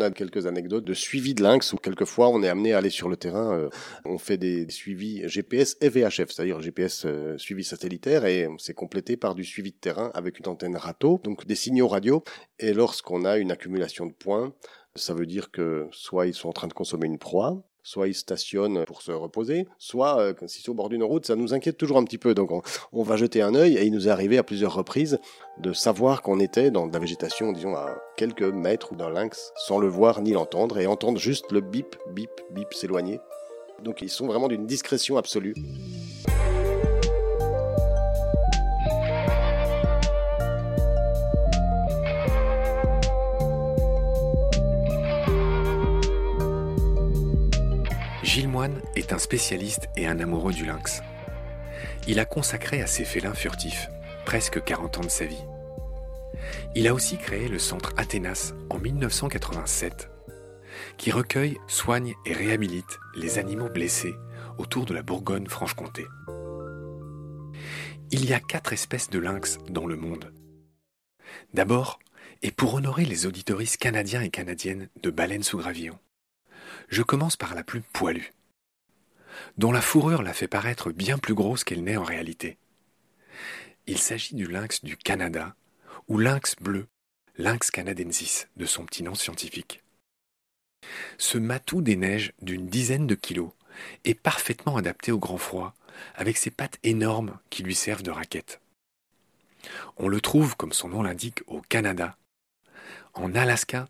on a quelques anecdotes de suivi de lynx où quelquefois on est amené à aller sur le terrain. euh, on fait des suivis GPS et VHF, c'est-à-dire GPS euh, suivi satellitaire et c'est complété par du suivi de terrain avec une antenne râteau, donc des signaux radio. Et lorsqu'on a une accumulation de points, ça veut dire que soit ils sont en train de consommer une proie, soit ils stationnent pour se reposer, soit euh, si c'est au bord d'une route, ça nous inquiète toujours un petit peu. Donc on, va jeter un œil et il nous est arrivé à plusieurs reprises de savoir qu'on était dans de la végétation, disons à quelques mètres ou d'un lynx, sans le voir ni l'entendre, et entendre juste le bip, bip, bip s'éloigner. Donc ils sont vraiment d'une discrétion absolue. Gilles est un spécialiste et un amoureux du lynx. Il a consacré à ses félins furtifs presque 40 ans de sa vie. Il a aussi créé le centre Athénas en 1987, qui recueille, soigne et réhabilite les animaux blessés autour de la Bourgogne-Franche-Comté. Il y a quatre espèces de lynx dans le monde. D'abord, et pour honorer les auditoristes canadiens et canadiennes de baleines sous gravillon, je commence par la plus poilue, dont la fourrure la fait paraître bien plus grosse qu'elle n'est en réalité. Il s'agit du lynx du Canada, ou lynx bleu, lynx canadensis de son petit nom scientifique. Ce matou des neiges d'une dizaine de kilos est parfaitement adapté au grand froid, avec ses pattes énormes qui lui servent de raquettes. On le trouve, comme son nom l'indique, au Canada, en Alaska,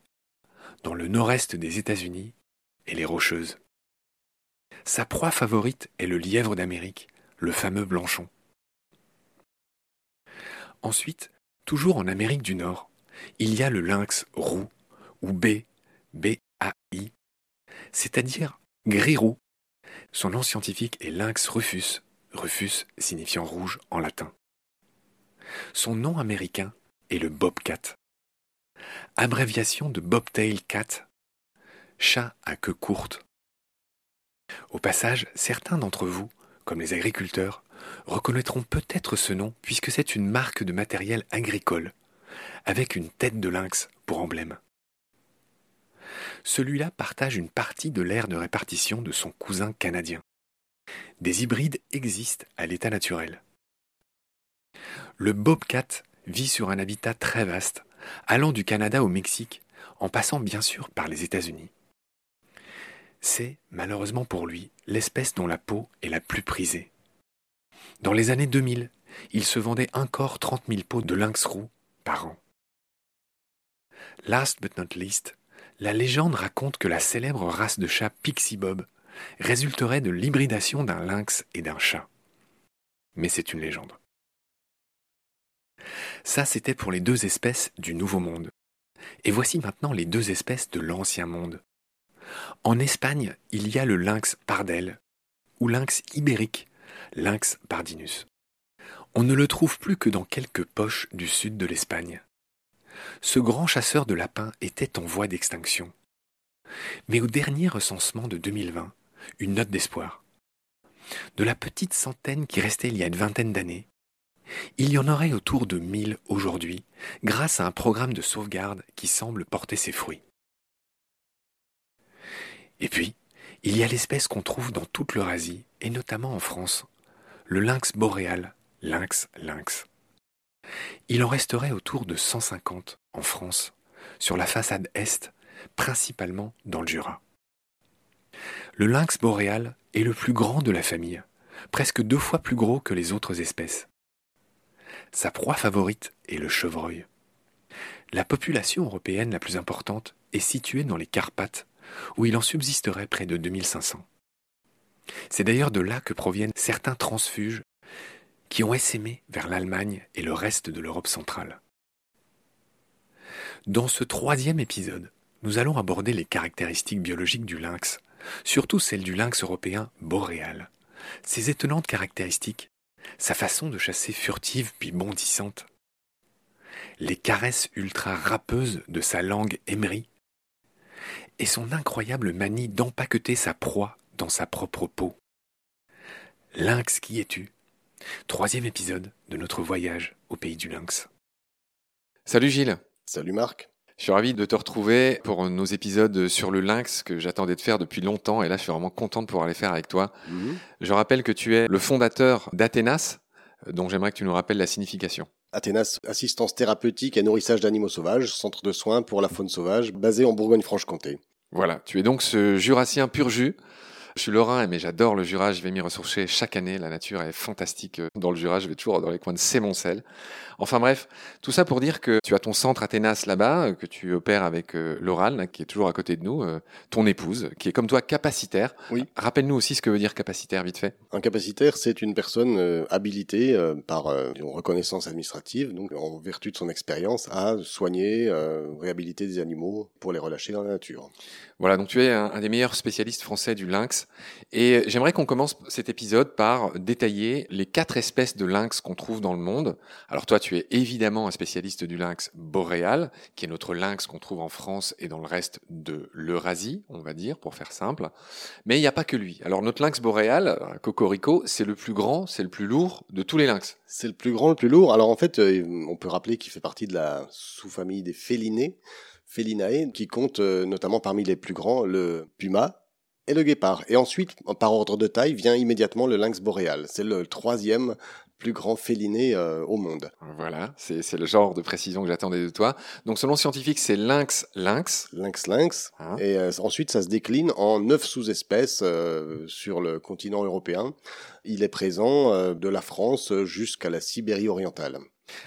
dans le nord-est des États-Unis et les Rocheuses. Sa proie favorite est le lièvre d'Amérique, le fameux blanchon. Ensuite, toujours en Amérique du Nord, il y a le lynx roux, ou B, B-A-I, c'est-à-dire gris roux. Son nom scientifique est lynx rufus, rufus signifiant rouge en latin. Son nom américain est le bobcat, abréviation de bobtail cat, chat à queue courte. Au passage, certains d'entre vous, comme les agriculteurs, reconnaîtront peut-être ce nom puisque c'est une marque de matériel agricole, avec une tête de lynx pour emblème. Celui-là partage une partie de l'aire de répartition de son cousin canadien. Des hybrides existent à l'état naturel. Le bobcat vit sur un habitat très vaste, allant du Canada au Mexique, en passant bien sûr par les États-Unis. C'est, malheureusement pour lui, l'espèce dont la peau est la plus prisée. Dans les années 2000, il se vendait encore 30 000 peaux de lynx roux par an. Last but not least, la légende raconte que la célèbre race de chat Pixie Bob résulterait de l'hybridation d'un lynx et d'un chat. Mais c'est une légende. Ça, c'était pour les deux espèces du Nouveau Monde. Et voici maintenant les deux espèces de l'Ancien Monde. En Espagne, il y a le lynx pardel, ou lynx ibérique, lynx pardinus. On ne le trouve plus que dans quelques poches du sud de l'Espagne. Ce grand chasseur de lapins était en voie d'extinction. Mais au dernier recensement de 2020, une note d'espoir. De la petite centaine qui restait il y a une vingtaine d'années, il y en aurait autour de 1000 aujourd'hui, grâce à un programme de sauvegarde qui semble porter ses fruits. Et puis, il y a l'espèce qu'on trouve dans toute l'Eurasie, et notamment en France, le lynx boréal, lynx lynx. Il en resterait autour de 150 en France, sur la façade est, principalement dans le Jura. Le lynx boréal est le plus grand de la famille, presque deux fois plus gros que les autres espèces. Sa proie favorite est le chevreuil. La population européenne la plus importante est située dans les Carpates, où il en subsisterait près de 2500. C'est d'ailleurs de là que proviennent certains transfuges qui ont essaimé vers l'Allemagne et le reste de l'Europe centrale. Dans ce troisième épisode, nous allons aborder les caractéristiques biologiques du lynx, surtout celles du lynx européen boréal. Ses étonnantes caractéristiques, sa façon de chasser furtive puis bondissante, les caresses ultra râpeuses de sa langue émerie, et son incroyable manie d'empaqueter sa proie dans sa propre peau. Lynx, qui es-tu? Troisième épisode de notre voyage au pays du lynx. Salut Gilles. Salut Marc. Je suis ravi de te retrouver pour nos épisodes sur le lynx que j'attendais de faire depuis longtemps et là je suis vraiment content de pouvoir les faire avec toi. Mhm. Je rappelle que tu es le fondateur d'Athénas, dont j'aimerais que tu nous rappelles la signification. Athénas, assistance thérapeutique et nourrissage d'animaux sauvages, centre de soins pour la faune sauvage, basé en Bourgogne-Franche-Comté. Voilà, tu es donc ce jurassien pur jus je suis lorrain, mais j'adore le Jura. Je vais m'y ressourcer chaque année. La nature est fantastique dans le Jura. Je vais toujours dans les coins de Sémoncel. Enfin bref, tout ça pour dire que tu as ton centre Athénas là-bas, que tu opères avec euh, Laurale, qui est toujours à côté de nous, euh, ton épouse, qui est comme toi capacitaire. Oui. Rappelle-nous aussi ce que veut dire capacitaire, vite fait. Un capacitaire, c'est une personne euh, habilitée par une reconnaissance administrative, donc en vertu de son expérience, à soigner, réhabiliter des animaux pour les relâcher dans la nature. Voilà, donc tu es un, un des meilleurs spécialistes français du lynx. Et j'aimerais qu'on commence cet épisode par détailler les quatre espèces de lynx qu'on trouve dans le monde. Alors toi, tu es évidemment un spécialiste du lynx boréal, qui est notre lynx qu'on trouve en France et dans le reste de l'Eurasie, on va dire, pour faire simple. Mais il n'y a pas que lui. Alors notre lynx boréal, Cocorico, c'est le plus grand, c'est le plus lourd de tous les lynx. C'est le plus grand, le plus lourd. Alors en fait, euh, on peut rappeler qu'il fait partie de la sous-famille des félinés, Felinae, qui compte euh, notamment parmi les plus grands le puma, et le guépard. Et ensuite, par ordre de taille, vient immédiatement le lynx boréal. C'est le troisième plus grand féliné euh, au monde. Voilà, c'est le genre de précision que j'attendais de toi. Donc nom scientifique c'est lynx lynx. Lynx lynx. Hein et euh, ensuite ça se décline en neuf sous-espèces euh, sur le continent européen. Il est présent de la France jusqu'à la Sibérie orientale.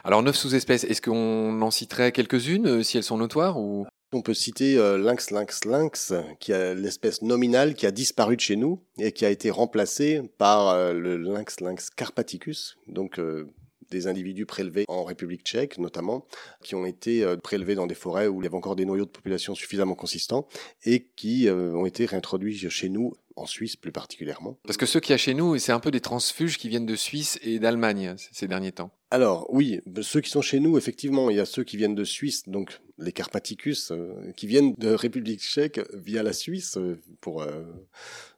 Alors neuf sous-espèces, est-ce qu'on en citerait quelques-unes si elles sont notoires ou? On peut citer euh, lynx lynx lynx, qui est l'espèce nominale qui a disparu de chez nous et qui a été remplacée par euh, le lynx lynx carpaticus, donc euh, des individus prélevés en République tchèque notamment, qui ont été prélevés dans des forêts où il y avait encore des noyaux de population suffisamment consistants et qui ont été réintroduits chez nous en Suisse plus particulièrement. Parce que ceux qui y a chez nous, c'est un peu des transfuges qui viennent de Suisse et d'Allemagne ces derniers temps. Alors oui, ceux qui sont chez nous, effectivement, il y a ceux qui viennent de Suisse, donc les Carpaticus, euh, qui viennent de République tchèque via la Suisse, euh, pour euh,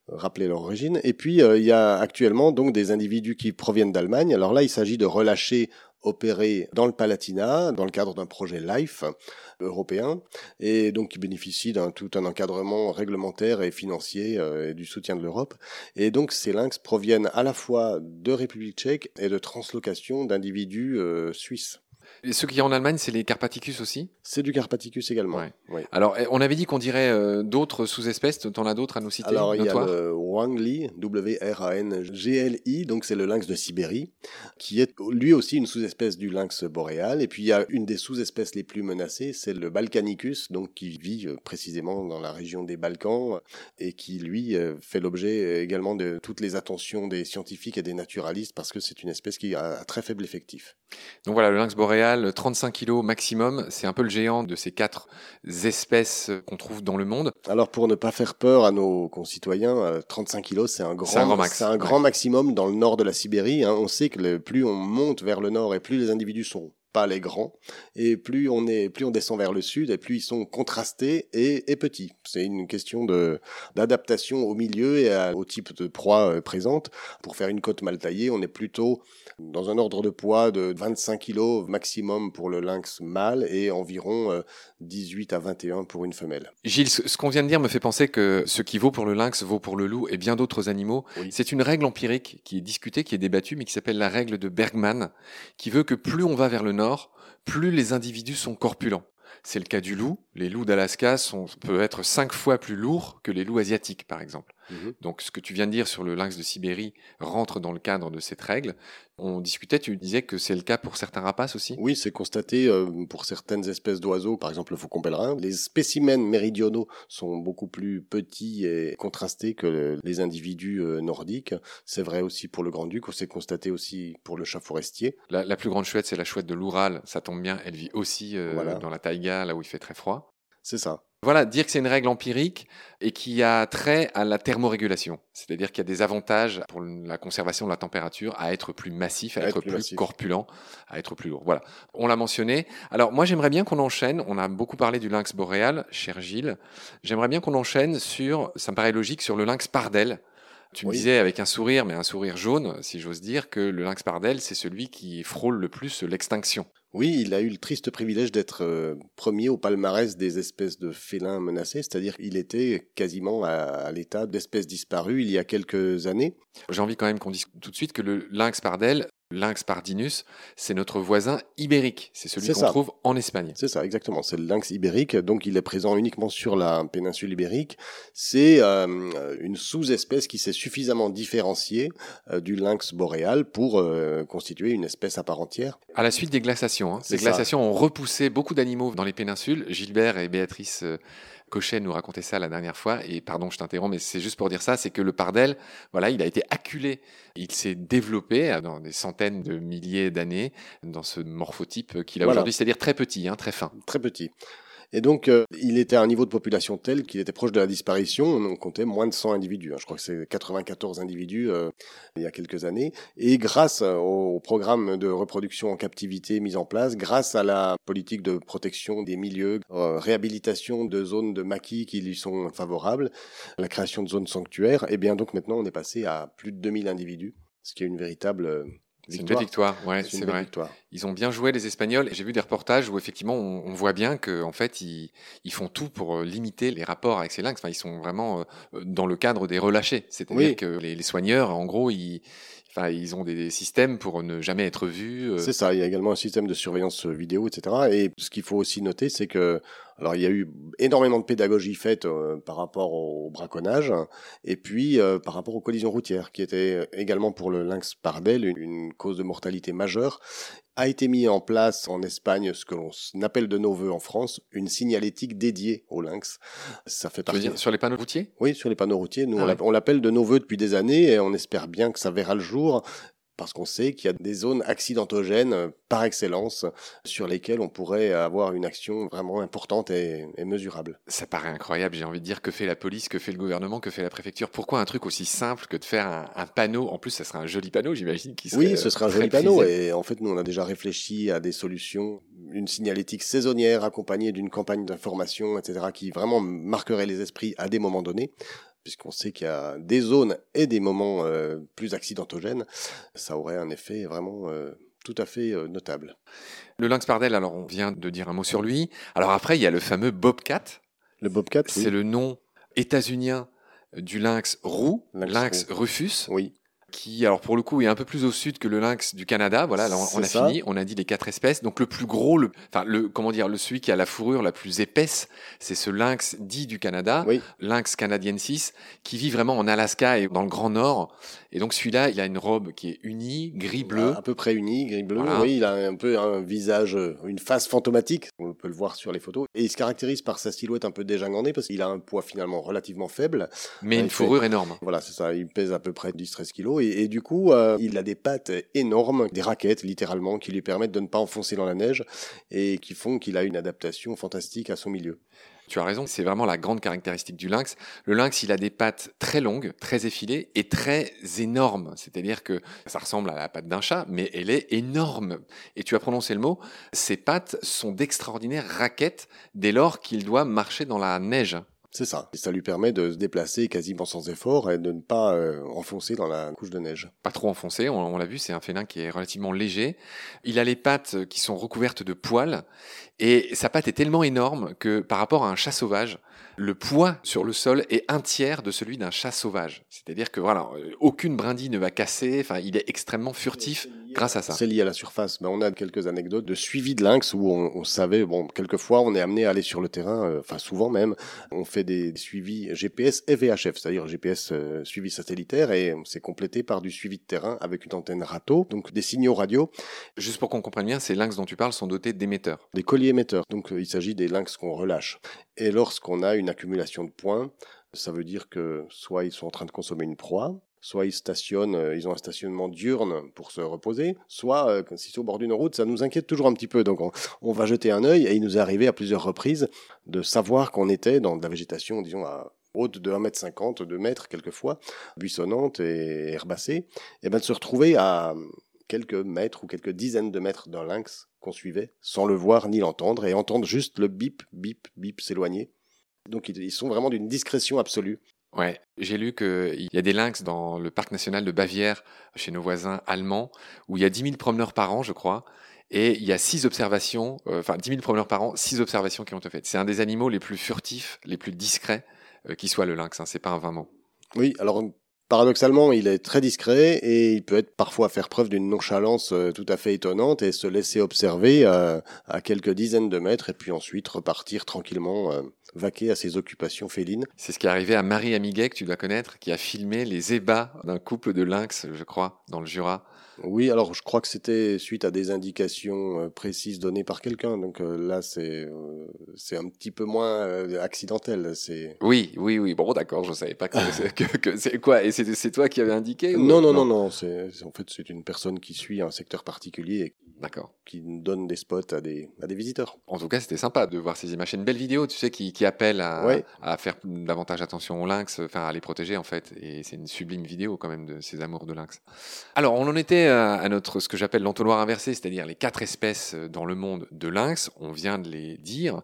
rappeler leur origine. Et puis il y a actuellement donc des individus qui proviennent d'Allemagne. Alors là, il s'agit de relâcher opéré dans le Palatinat dans le cadre d'un projet LIFE européen et donc qui bénéficie d'un tout un encadrement réglementaire et financier euh, et du soutien de l'Europe. Et donc ces lynx proviennent à la fois de République tchèque et de translocation d'individus euh, suisses. Et ceux qui y en Allemagne, c'est les Carpaticus aussi C'est du Carpaticus également. Alors, eh, on avait dit qu'on dirait euh, d'autres sous-espèces. T'en as d'autres à nous citer Alors, il y a le Wangli, W-R-A-N-G-L-I, donc c'est le lynx de Sibérie, qui est lui aussi une sous-espèce du lynx boréal. Et puis, il y a une des sous-espèces les plus menacées, c'est le Balkanicus, donc qui vit euh, précisément dans la région des Balkans et qui, lui, euh, fait l'objet également de toutes les attentions des scientifiques et des naturalistes parce que c'est une espèce qui a un très faible effectif. Donc voilà, le lynx boréal 35 kg maximum. C'est un peu le géant de ces quatre espèces qu'on trouve dans le monde. Alors pour ne pas faire peur à nos concitoyens, 35 euh, kg c'est un grand, c'est un grand, maximum dans le nord de la Sibérie. Hein. On sait que plus on monte vers le nord et plus les individus sont pas les grands, et plus on est, plus on descend vers le sud, et plus ils sont contrastés et, petits. C'est une question de d'adaptation au milieu et au type de proie euh, présente. Pour faire une côte mal taillée, on est plutôt dans un ordre de poids de 25 kg maximum pour le lynx mâle et environ 18 euh, à 21 pour une femelle. Gilles, ce qu'on vient de dire me fait penser que ce qui vaut pour le lynx vaut pour le loup et bien d'autres animaux. C'est une règle empirique qui est discutée, qui est débattue, mais qui s'appelle la règle de Bergman, qui veut que plus on va vers le nord, plus les individus sont corpulents. C'est le cas du loup. Les loups d'Alaska peuvent être cinq fois plus lourds que les loups asiatiques, par exemple. Mhm. Donc, ce que tu viens de dire sur le lynx de Sibérie rentre dans le cadre de cette règle. On discutait, tu disais que c'est le cas pour certains rapaces aussi? Oui, c'est constaté euh, pour certaines espèces d'oiseaux, par exemple le faucon pèlerin. Les spécimens méridionaux sont beaucoup plus petits et contrastés que les individus euh, nordiques. C'est vrai aussi pour le grand-duc, c'est constaté aussi pour le chat forestier. La, plus grande chouette, c'est la chouette de l'Oural. Ça tombe bien, elle vit aussi euh, dans la taïga, là où il fait très froid. C'est ça. Voilà, dire que c'est une règle empirique et qui a trait à la thermorégulation. C'est-à-dire qu'il y a des avantages pour la conservation de la température à être plus massif, à, être, plus, corpulent, à être plus lourd. Voilà, on l'a mentionné. Alors moi j'aimerais bien qu'on enchaîne, on a beaucoup parlé du lynx boréal, cher Gilles, j'aimerais bien qu'on enchaîne sur, ça me paraît logique, sur le lynx pardel. Tu me disais avec un sourire, mais un sourire jaune, si j'ose dire, que le lynx pardel, c'est celui qui frôle le plus l'extinction. Oui, il a eu le triste privilège d'être euh, premier au palmarès des espèces de félins menacés, c'est-à-dire qu'il était quasiment à, l'état d'espèce disparue il y a quelques années. J'ai envie quand même qu'on dise tout de suite que le lynx pardel, Lynx pardinus, c'est notre voisin ibérique. C'est celui qu'on trouve en Espagne. C'est ça, exactement. C'est le lynx ibérique. Donc, il est présent uniquement sur la péninsule ibérique. C'est euh, une sous-espèce qui s'est suffisamment différenciée euh, du lynx boréal pour euh, constituer une espèce à part entière. À la suite des glaciations. Hein. Les glaciations ont repoussé beaucoup d'animaux dans les péninsules. Gilbert et Béatrice Cochet nous racontait ça la dernière fois, et pardon, je t'interromps, mais c'est juste pour dire ça, c'est que le pardel, voilà, il a été acculé, il s'est développé dans des centaines de milliers d'années dans ce morphotype qu'il a aujourd'hui, c'est-à-dire très petit, hein, très fin. Très petit. Et donc, euh, il était à un niveau de population tel qu'il était proche de la disparition. On comptait moins de 100 individus. Hein. Je crois que c'est 94 individus euh, il y a quelques années. Et grâce au programme de reproduction en captivité mis en place, grâce à la politique de protection des milieux, euh, réhabilitation de zones de maquis qui lui sont favorables, la création de zones sanctuaires, et eh bien donc maintenant on est passé à plus de 2000 individus, ce qui est une véritable c'est une belle victoire, ouais, c'est vrai. Ils ont bien joué les Espagnols. J'ai vu des reportages où effectivement on, voit bien qu'en en fait ils, ils, font tout pour euh, limiter les rapports avec ces lynx. Enfin, ils sont vraiment euh, dans le cadre des relâchés, c'est-à-dire que les, les, soigneurs, en gros, ils, Ils ont des systèmes pour ne jamais être vus. Euh. C'est ça. Il y a également un système de surveillance vidéo, etc. Et ce qu'il faut aussi noter, c'est que alors il y a eu énormément de pédagogie faite euh, par rapport au braconnage et puis euh, par rapport aux collisions routières, qui étaient également pour le lynx pardel une, cause de mortalité majeure a été mis en place en Espagne ce que l'on appelle de nos voeux en France une signalétique dédiée au lynx. Ça fait partie. Dire, sur les panneaux routiers? Oui, sur les panneaux routiers. Nous, ah on l'appelle de nos voeux depuis des années et on espère bien que ça verra le jour parce qu'on sait qu'il y a des zones accidentogènes euh, par excellence sur lesquelles on pourrait avoir une action vraiment importante et, mesurable. Ça paraît incroyable, j'ai envie de dire que fait la police, que fait le gouvernement, que fait la préfecture. Pourquoi un truc aussi simple que de faire un, panneau? En plus, ça serait un joli panneau, j'imagine. Oui, ce serait un joli panneau et en fait, nous, on a déjà réfléchi à des solutions, une signalétique saisonnière accompagnée d'une campagne d'information, etc., qui vraiment marquerait les esprits à des moments donnés puisqu'on sait qu'il y a des zones et des moments euh, plus accidentogènes, ça aurait un effet vraiment euh, tout à fait euh, notable. Le lynx pardel, alors on vient de dire un mot sur lui. Alors après, il y a le fameux bobcat. Le bobcat, c'est le nom états-unien du lynx roux, lynx, rufus. Oui qui, alors pour le coup, est un peu plus au sud que le lynx du Canada. Voilà, on, a fini, on a dit les quatre espèces. Donc le plus gros, le, enfin le, comment dire, le celui qui a la fourrure la plus épaisse, c'est ce lynx dit du Canada, lynx canadiensis, qui vit vraiment en Alaska et dans le Grand Nord. Et donc celui-là, il a une robe qui est unie, gris-bleu. À peu près unie, gris-bleu. Oui, il a un peu un visage, une face fantomatique. On peut le voir sur les photos. Et il se caractérise par sa silhouette un peu dégingandée parce qu'il a un poids finalement relativement faible. Mais une fourrure énorme. Voilà, c'est ça. Il pèse à peu près 10-13 kilos et, du coup, euh, il a des pattes énormes, des raquettes littéralement, qui lui permettent de ne pas enfoncer dans la neige et qui font qu'il a une adaptation fantastique à son milieu. Tu as raison, c'est vraiment la grande caractéristique du lynx. Le lynx, il a des pattes très longues, très effilées et très énormes. C'est-à-dire que ça ressemble à la patte d'un chat, mais elle est énorme. Et tu as prononcé le mot, ses pattes sont d'extraordinaires raquettes dès lors qu'il doit marcher dans la neige. C'est ça. Ça lui permet de se déplacer quasiment sans effort et de ne pas euh, enfoncer dans la couche de neige. Pas trop enfoncé, on, l'a vu, c'est un félin qui est relativement léger. Il a les pattes qui sont recouvertes de poils et sa patte est tellement énorme que par rapport à un chat sauvage, le poids sur le sol est un tiers de celui d'un chat sauvage. C'est-à-dire que voilà, aucune brindille ne va casser, enfin, il est extrêmement furtif grâce à ça. C'est lié à la surface. Ben, on a quelques anecdotes de suivi de lynx où on, savait, bon, quelquefois on est amené à aller sur le terrain, euh, enfin souvent même, on fait des suivis GPS et VHF, c'est-à-dire GPS euh, suivi satellitaire et c'est complété par du suivi de terrain avec une antenne râteau, donc des signaux radio. Juste pour qu'on comprenne bien, ces lynx dont tu parles sont dotés d'émetteurs. Des colliers émetteurs. Donc euh, il s'agit des lynx qu'on relâche. Et lorsqu'on a une accumulation de points, ça veut dire que soit ils sont en train de consommer une proie, soit ils stationnent, euh, ils ont un stationnement diurne pour se reposer, soit euh, si c'est au bord d'une route, ça nous inquiète toujours un petit peu. Donc on, va jeter un œil et il nous est arrivé à plusieurs reprises de savoir qu'on était dans de la végétation, disons, à haute de 1m50, 2 mètres quelquefois, buissonnante et herbacée, et bien de se retrouver à quelques mètres ou quelques dizaines de mètres d'un lynx qu'on suivait, sans le voir ni l'entendre, et entendre juste le bip, bip, bip s'éloigner. Donc ils sont vraiment d'une discrétion absolue. Ouais, j'ai lu qu'il y a des lynx dans le parc national de Bavière, chez nos voisins allemands, où il y a 10 000 promeneurs par an, je crois, et il y a 6 observations, euh, enfin 10 000 promeneurs par an, 6 observations qui ont été faites. C'est un des animaux les plus furtifs, les plus discrets euh, qui soit le lynx, hein, c'est pas un vain mot. Oui, alors Paradoxalement, il est très discret et il peut être parfois faire preuve d'une nonchalance euh, tout à fait étonnante et se laisser observer à, à quelques dizaines de mètres et puis ensuite repartir tranquillement euh, vaquer à ses occupations félines. C'est ce qui est arrivé à Marie Amiguet, que tu dois connaître, qui a filmé les ébats d'un couple de lynx, je crois, dans le Jura. Oui, alors je crois que c'était suite à des indications euh, précises données par quelqu'un. Donc euh, là, c'est euh, c'est un petit peu moins accidentel. C'est oui, oui, oui. Bon, d'accord, je savais pas que, que, c'est quoi. Et c'est toi qui avais indiqué Non, non, non, non. C'est en fait c'est une personne qui suit un secteur particulier. D'accord. Qui donne des spots à des à des visiteurs. En tout cas, c'était sympa de voir ces images. C'est une belle vidéo, tu sais, qui, qui appelle à, à faire davantage attention aux lynx, enfin à les protéger en fait. Et c'est une sublime vidéo quand même de ces amours de lynx. Alors, on en était à notre ce que j'appelle l'entonnoir inversé, c'est-à-dire les quatre espèces euh, dans le monde de lynx. On vient de les dire.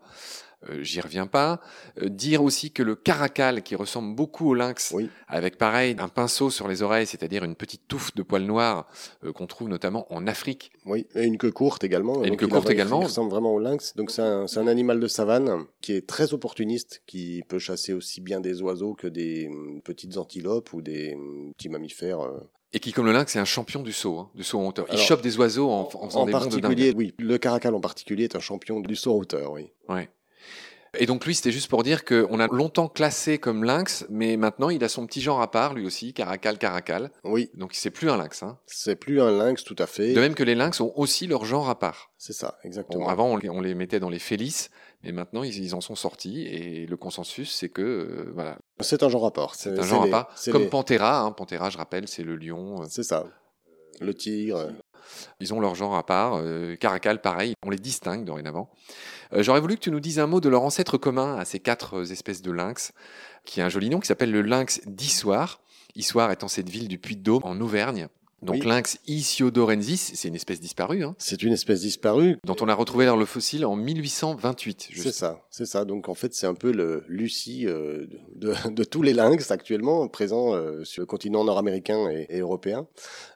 Euh, j'y reviens pas. Euh, dire aussi que le caracal, qui ressemble beaucoup au lynx, avec pareil un pinceau sur les oreilles, c'est-à-dire une petite touffe de poils noirs qu'on trouve notamment en Afrique. Oui, et une queue courte également. Et une queue courte également. Il ressemble vraiment au lynx. Donc c'est un, un, animal de savane qui est très opportuniste, qui peut chasser aussi bien des oiseaux que des hum, petites antilopes ou des hum, petits mammifères et qui, comme le lynx, c'est un champion du saut, hein, du saut en hauteur. Il chope des oiseaux en, en faisant en des particulier, oui. Le caracal en particulier est un champion du saut en hauteur, oui. Ouais. Et donc lui, c'était juste pour dire qu'on a longtemps classé comme lynx, mais maintenant il a son petit genre à part, lui aussi, caracal, caracal. Oui. Donc c'est plus un lynx. Hein. C'est plus un lynx, tout à fait. De même que les lynx ont aussi leur genre à part. C'est ça, exactement. avant, on les, mettait dans les félices, mais maintenant ils, en sont sortis, et le consensus, c'est que euh, voilà. C'est un genre à part. C'est un genre à part. Comme Panthera, hein. Panthera, je rappelle, c'est le lion. Euh. C'est ça. Le tigre. Ils ont leur genre à part. Euh, caracal, pareil, on les distingue dorénavant. Euh, j'aurais voulu que tu nous dises un mot de leur ancêtre commun à ces quatre espèces de lynx, qui a un joli nom qui s'appelle le lynx d'Issoire. Issoire étant cette ville du Puy-de-Dôme en Auvergne. Donc lynx isiodorensis, c'est une espèce disparue. Hein, c'est une espèce disparue. Dont on a retrouvé dans le fossile en 1828. C'est ça, c'est ça. Donc en fait c'est un peu le Lucie de, de, tous les lynx actuellement présents sur le continent nord-américain et, et, européen.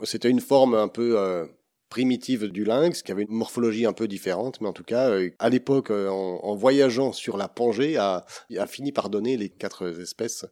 C'était une forme un peu primitive du lynx, qui avait une morphologie un peu différente, mais en tout cas, euh, à l'époque, euh, en, voyageant sur la Pangée, a, a fini par donner les quatre espèces.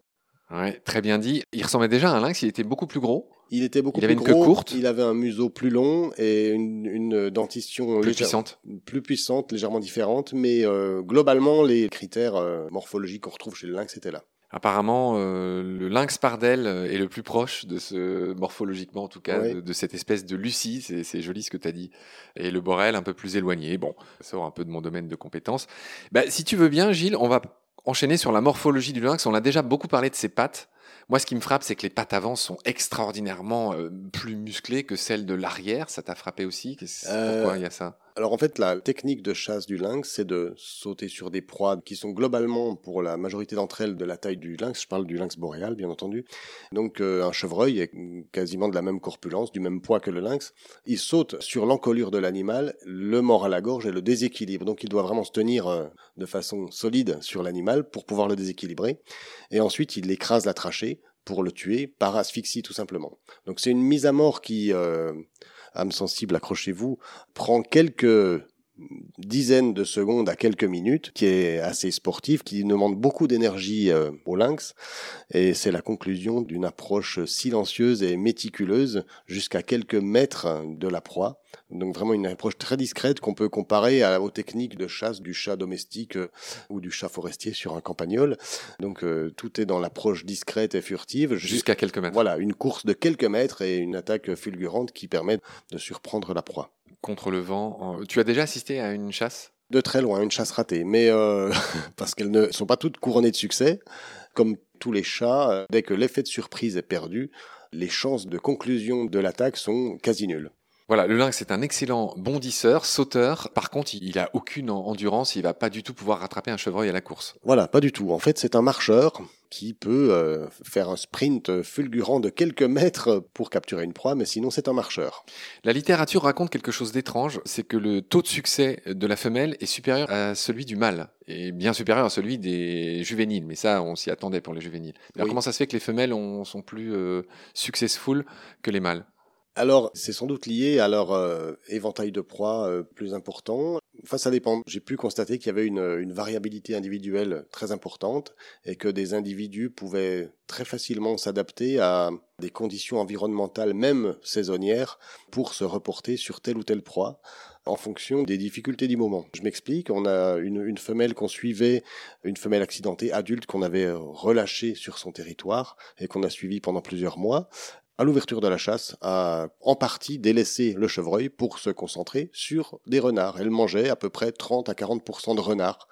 Ouais, très bien dit. Il ressemblait déjà à un lynx, il était beaucoup plus gros. Il était beaucoup il plus avait une queue courte. Il avait un museau plus long et une, dentition plus puissante. Plus puissante, légèrement différente, mais euh, globalement, les critères morphologiques qu'on retrouve chez le lynx étaient là. Apparemment, euh, le lynx pardel est le plus proche de ce, morphologiquement en tout cas, de, cette espèce de Lucie, c'est joli ce que tu as dit, et le borel un peu plus éloigné. Bon, ça sort un peu de mon domaine de compétences. Bah, si tu veux bien, Gilles, on va enchaîner sur la morphologie du lynx. On a déjà beaucoup parlé de ses pattes. Moi, ce qui me frappe, c'est que les pattes avant sont extraordinairement euh, plus musclées que celles de l'arrière. Ça t'a frappé aussi? Euh, Pourquoi il y a ça? Alors en fait, la technique de chasse du lynx, c'est de sauter sur des proies qui sont globalement, pour la majorité d'entre elles, de la taille du lynx. Je parle du lynx boréal, bien entendu. Donc euh, un chevreuil est quasiment de la même corpulence, du même poids que le lynx. Il saute sur l'encolure de l'animal, le mord à la gorge et le déséquilibre. Donc il doit vraiment se tenir euh, de façon solide sur l'animal pour pouvoir le déséquilibrer. Et ensuite, il écrase la trachée pour le tuer par asphyxie tout simplement. Donc c'est une mise à mort qui... Euh, âme sensible, accrochez-vous, prend quelques dizaines de secondes à quelques minutes, qui est assez sportif, qui demande beaucoup d'énergie euh, au lynx, et c'est la conclusion d'une approche silencieuse et méticuleuse jusqu'à quelques mètres de la proie. Donc vraiment une approche très discrète qu'on peut comparer à, aux techniques de chasse du chat domestique euh, ou du chat forestier sur un campagnol. Donc euh, tout est dans l'approche discrète et furtive. Jusqu'à quelques mètres. Voilà, une course de quelques mètres et une attaque fulgurante qui permet de surprendre la proie contre le vent. Tu as déjà assisté à une chasse? De très loin, une chasse ratée, mais euh, parce qu'elles ne sont pas toutes couronnées de succès. Comme tous les chats, euh, dès que l'effet de surprise est perdu, les chances de conclusion de l'attaque sont quasi nulles. Voilà, le lynx est un excellent bondisseur, sauteur. Par contre, il a aucune endurance, il va pas du tout pouvoir rattraper un chevreuil à la course. Voilà, pas du tout. En fait, c'est un marcheur qui peut euh, faire un sprint fulgurant de quelques mètres pour capturer une proie, mais sinon c'est un marcheur. La littérature raconte quelque chose d'étrange, c'est que le taux de succès de la femelle est supérieur à celui du mâle, et bien supérieur à celui des juvéniles, mais ça on s'y attendait pour les juvéniles. Alors comment ça se fait que les femelles sont plus euh, successful que les mâles? Alors, c'est sans doute lié à leur euh, éventail de proies euh, plus important. Enfin, ça dépend. J'ai pu constater qu'il y avait une, une, variabilité individuelle très importante et que des individus pouvaient très facilement s'adapter à des conditions environnementales, même saisonnières, pour se reporter sur telle ou telle proie en fonction des difficultés du moment. Je m'explique, on a une, une femelle qu'on suivait, une femelle accidentée adulte qu'on avait relâchée sur son territoire et qu'on a suivie pendant plusieurs mois à l'ouverture de la chasse, a en partie délaissé le chevreuil pour se concentrer sur des renards. Elle mangeait à peu près 30 à 40% de renards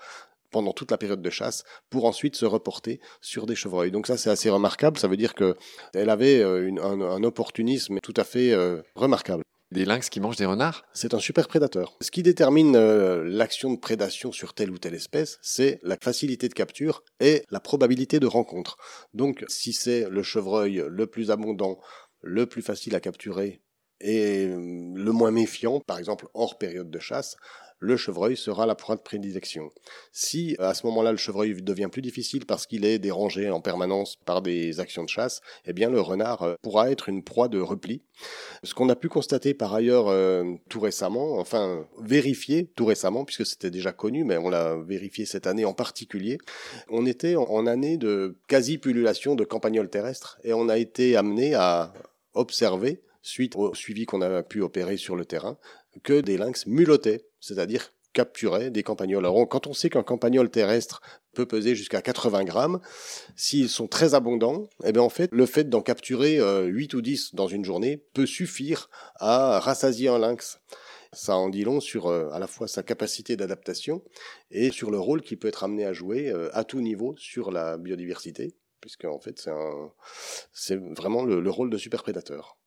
pendant toute la période de chasse pour ensuite se reporter sur des chevreuils. Donc ça c'est assez remarquable, ça veut dire que elle avait euh, un, opportunisme tout à fait euh, remarquable. Des lynx qui mangent des renards C'est un super prédateur. Ce qui détermine euh, l'action de prédation sur telle ou telle espèce, c'est la facilité de capture et la probabilité de rencontre. Donc si c'est le chevreuil le plus abondant, le plus facile à capturer et euh, le moins méfiant, par exemple hors période de chasse, le chevreuil sera la proie de prédilection. Si à ce moment-là le chevreuil devient plus difficile parce qu'il est dérangé en permanence par des actions de chasse, eh bien le renard euh, pourra être une proie de repli. Ce qu'on a pu constater par ailleurs euh, tout récemment, enfin vérifier tout récemment puisque c'était déjà connu, mais on l'a vérifié cette année en particulier, on était en année de quasi-pullulation de campagnols terrestres et on a été amené à observer suite au suivi qu'on a pu opérer sur le terrain, que des lynx mulotaient, c'est-à-dire capturaient des campagnols. Alors, quand on sait qu'un campagnol terrestre peut peser jusqu'à 80 grammes, s'ils sont très abondants, eh bien en fait, le fait d'en capturer 8 euh, ou 10 dans une journée peut suffire à rassasier un lynx. Ça en dit long sur euh, à la fois sa capacité d'adaptation et sur le rôle qu'il peut être amené à jouer euh, à tout niveau sur la biodiversité, puisque en fait c'est vraiment le, le rôle de super prédateur.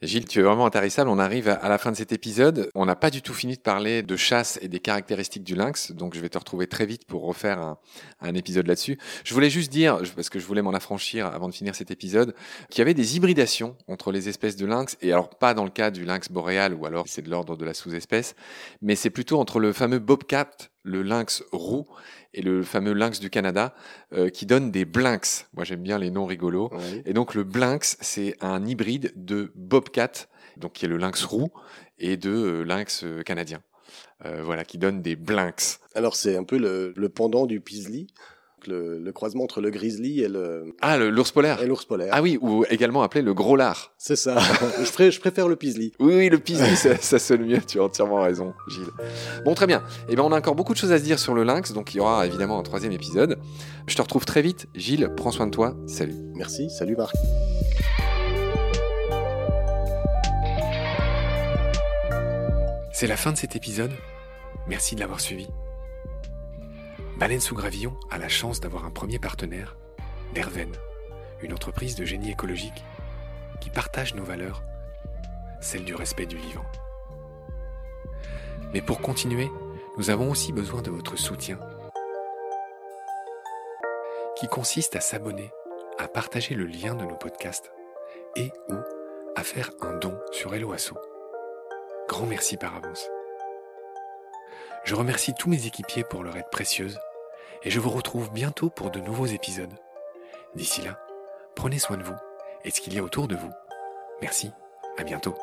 Gilles, tu es vraiment intarissable. On arrive à la fin de cet épisode. On n'a pas du tout fini de parler de chasse et des caractéristiques du lynx, donc je vais te retrouver très vite pour refaire un, épisode là-dessus. Je voulais juste dire, parce que je voulais m'en affranchir avant de finir cet épisode, qu'il y avait des hybridations entre les espèces de lynx, et alors pas dans le cas du lynx boréal, ou alors c'est de l'ordre de la sous-espèce, mais c'est plutôt entre le fameux bobcat le lynx roux et le fameux lynx du Canada euh, qui donne des blinks. Moi j'aime bien les noms rigolos. Et donc le blinks c'est un hybride de bobcat, donc qui est le lynx roux, et de euh, lynx euh, canadien. voilà, qui donne des blinks. Alors c'est un peu le, le pendant du Pisley le, croisement entre le grizzly et le ah l'ours polaire. et l'ours polaire. Ah oui ou également appelé le gros lard. C'est ça. Je, préfère, je, préfère le pisli oui, oui le pisli ça, sonne mieux tu as entièrement raison Gilles. Bon très bien. Et eh ben on a encore beaucoup de choses à se dire sur le lynx donc il y aura évidemment un troisième épisode. Je te retrouve très vite. Gilles prends soin de toi. Salut. Merci. Salut Marc. C'est la fin de cet épisode. Merci de l'avoir suivi Baleine sous Gravillon a la chance d'avoir un premier partenaire, Derven, une entreprise de génie écologique qui partage nos valeurs, celle du respect du vivant. Mais pour continuer, nous avons aussi besoin de votre soutien, qui consiste à s'abonner, à partager le lien de nos podcasts et ou à faire un don sur Helloasso. Grand merci par avance. Je remercie tous mes équipiers pour leur aide précieuse et je vous retrouve bientôt pour de nouveaux épisodes. D'ici là, prenez soin de vous et de ce qu'il y a autour de vous. Merci, à bientôt.